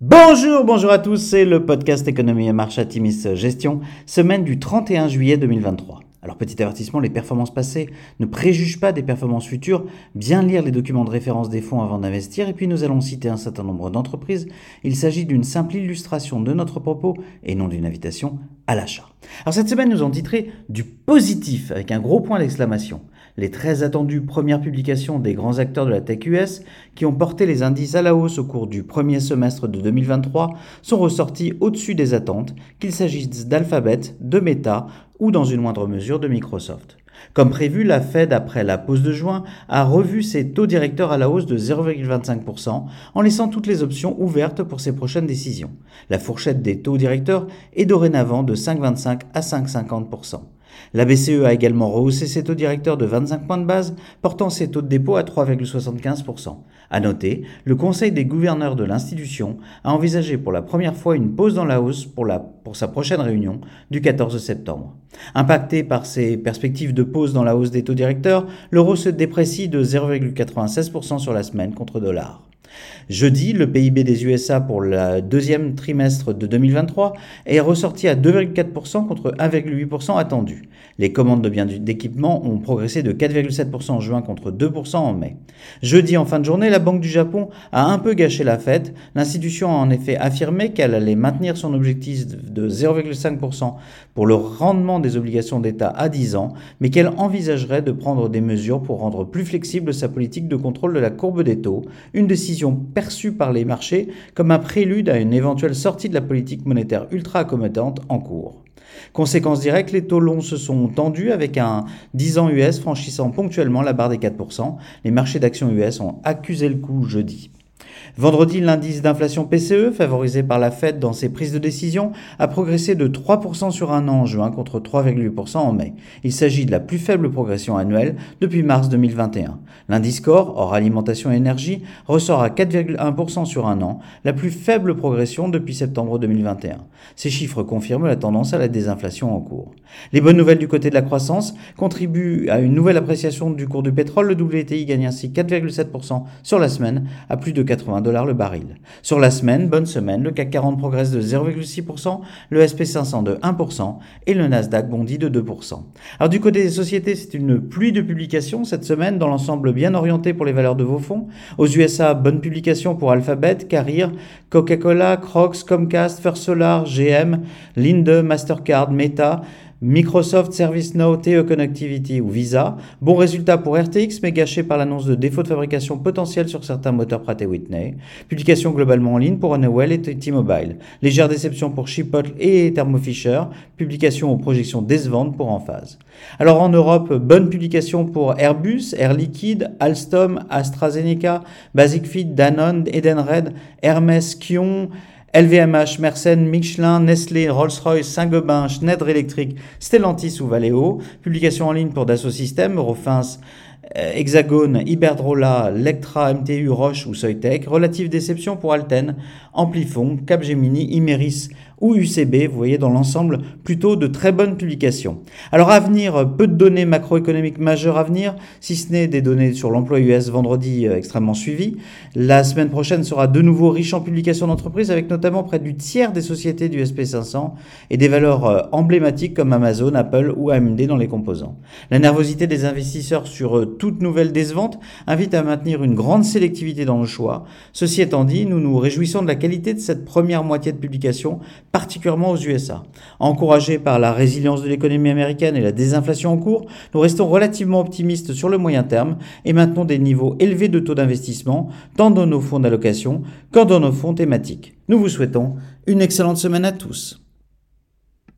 Bonjour, bonjour à tous, c'est le podcast Économie et Marche Timis Gestion, semaine du 31 juillet 2023. Alors petit avertissement, les performances passées ne préjugent pas des performances futures, bien lire les documents de référence des fonds avant d'investir, et puis nous allons citer un certain nombre d'entreprises. Il s'agit d'une simple illustration de notre propos et non d'une invitation à l'achat. Alors cette semaine nous avons titré du positif avec un gros point d'exclamation les très attendues premières publications des grands acteurs de la tech US qui ont porté les indices à la hausse au cours du premier semestre de 2023 sont ressortis au-dessus des attentes, qu'il s'agisse d'Alphabet, de Meta ou dans une moindre mesure de Microsoft. Comme prévu, la Fed, après la pause de juin, a revu ses taux directeurs à la hausse de 0,25% en laissant toutes les options ouvertes pour ses prochaines décisions. La fourchette des taux directeurs est dorénavant de 5,25 à 5,50%. La BCE a également rehaussé ses taux directeurs de 25 points de base, portant ses taux de dépôt à 3,75%. À noter, le Conseil des gouverneurs de l'institution a envisagé pour la première fois une pause dans la hausse pour, sa prochaine réunion du 14 septembre. Impacté par ces perspectives de pause dans la hausse des taux directeurs, l'euro se déprécie de 0,96% sur la semaine contre dollar. Jeudi, le PIB des USA pour le deuxième trimestre de 2023 est ressorti à 2,4% contre 1,8% attendu. Les commandes de biens d'équipement ont progressé de 4,7% en juin contre 2% en mai. Jeudi, en fin de journée, la Banque du Japon a un peu gâché la fête. L'institution a en effet affirmé qu'elle allait maintenir son objectif de 0,5% pour le rendement des obligations d'État à 10 ans, mais qu'elle envisagerait de prendre des mesures pour rendre plus flexible sa politique de contrôle de la courbe des taux, une décision perçue par les marchés comme un prélude à une éventuelle sortie de la politique monétaire ultra accommodante en cours. Conséquence directe, les taux longs se sont tendus avec un 10 ans US franchissant ponctuellement la barre des 4%. Les marchés d'actions US ont accusé le coup jeudi. Vendredi, l'indice d'inflation PCE, favorisé par la Fed dans ses prises de décision, a progressé de 3% sur un an en juin contre 3,8% en mai. Il s'agit de la plus faible progression annuelle depuis mars 2021. L'indice Core, hors alimentation et énergie, ressort à 4,1% sur un an, la plus faible progression depuis septembre 2021. Ces chiffres confirment la tendance à la désinflation en cours. Les bonnes nouvelles du côté de la croissance contribuent à une nouvelle appréciation du cours du pétrole. Le WTI gagne ainsi 4,7% sur la semaine à plus de 80 dollars le baril. Sur la semaine, bonne semaine, le CAC 40 progresse de 0,6%, le SP500 de 1% et le Nasdaq bondit de 2%. Alors du côté des sociétés, c'est une pluie de publications cette semaine dans l'ensemble bien orienté pour les valeurs de vos fonds. Aux USA, bonne publication pour Alphabet, Carrier, Coca-Cola, Crocs, Comcast, First Solar, GM, Linde, Mastercard, Meta, Microsoft ServiceNow, TE Connectivity ou Visa. Bon résultat pour RTX, mais gâché par l'annonce de défauts de fabrication potentiels sur certains moteurs Pratt Whitney. Publication globalement en ligne pour Honeywell et T-Mobile. Légère déception pour Chipotle et Thermo Fisher. Publication aux projections décevantes pour Enphase. Alors en Europe, bonne publication pour Airbus, Air Liquide, Alstom, AstraZeneca, Basic Fit, Danone, Edenred, Hermès, Kion, LVMH, Mersenne, Michelin, Nestlé, Rolls-Royce, Saint-Gobain, Schneider Electric, Stellantis ou Valeo. Publication en ligne pour Dassault Systèmes, Eurofins, Hexagone, Iberdrola, Lectra, MTU, Roche ou Soitec. Relative déception pour Alten, Amplifon, Capgemini, Imeris ou UCB. Vous voyez dans l'ensemble plutôt de très bonnes publications. Alors à venir, peu de données macroéconomiques majeures à venir, si ce n'est des données sur l'emploi US vendredi euh, extrêmement suivies. La semaine prochaine sera de nouveau riche en publications d'entreprises avec notamment près du tiers des sociétés du SP500 et des valeurs euh, emblématiques comme Amazon, Apple ou AMD dans les composants. La nervosité des investisseurs sur euh, toute nouvelle décevante invite à maintenir une grande sélectivité dans le choix. Ceci étant dit, nous nous réjouissons de la qualité de cette première moitié de publication particulièrement aux USA. Encouragés par la résilience de l'économie américaine et la désinflation en cours, nous restons relativement optimistes sur le moyen terme et maintenons des niveaux élevés de taux d'investissement, tant dans nos fonds d'allocation qu'en dans nos fonds thématiques. Nous vous souhaitons une excellente semaine à tous.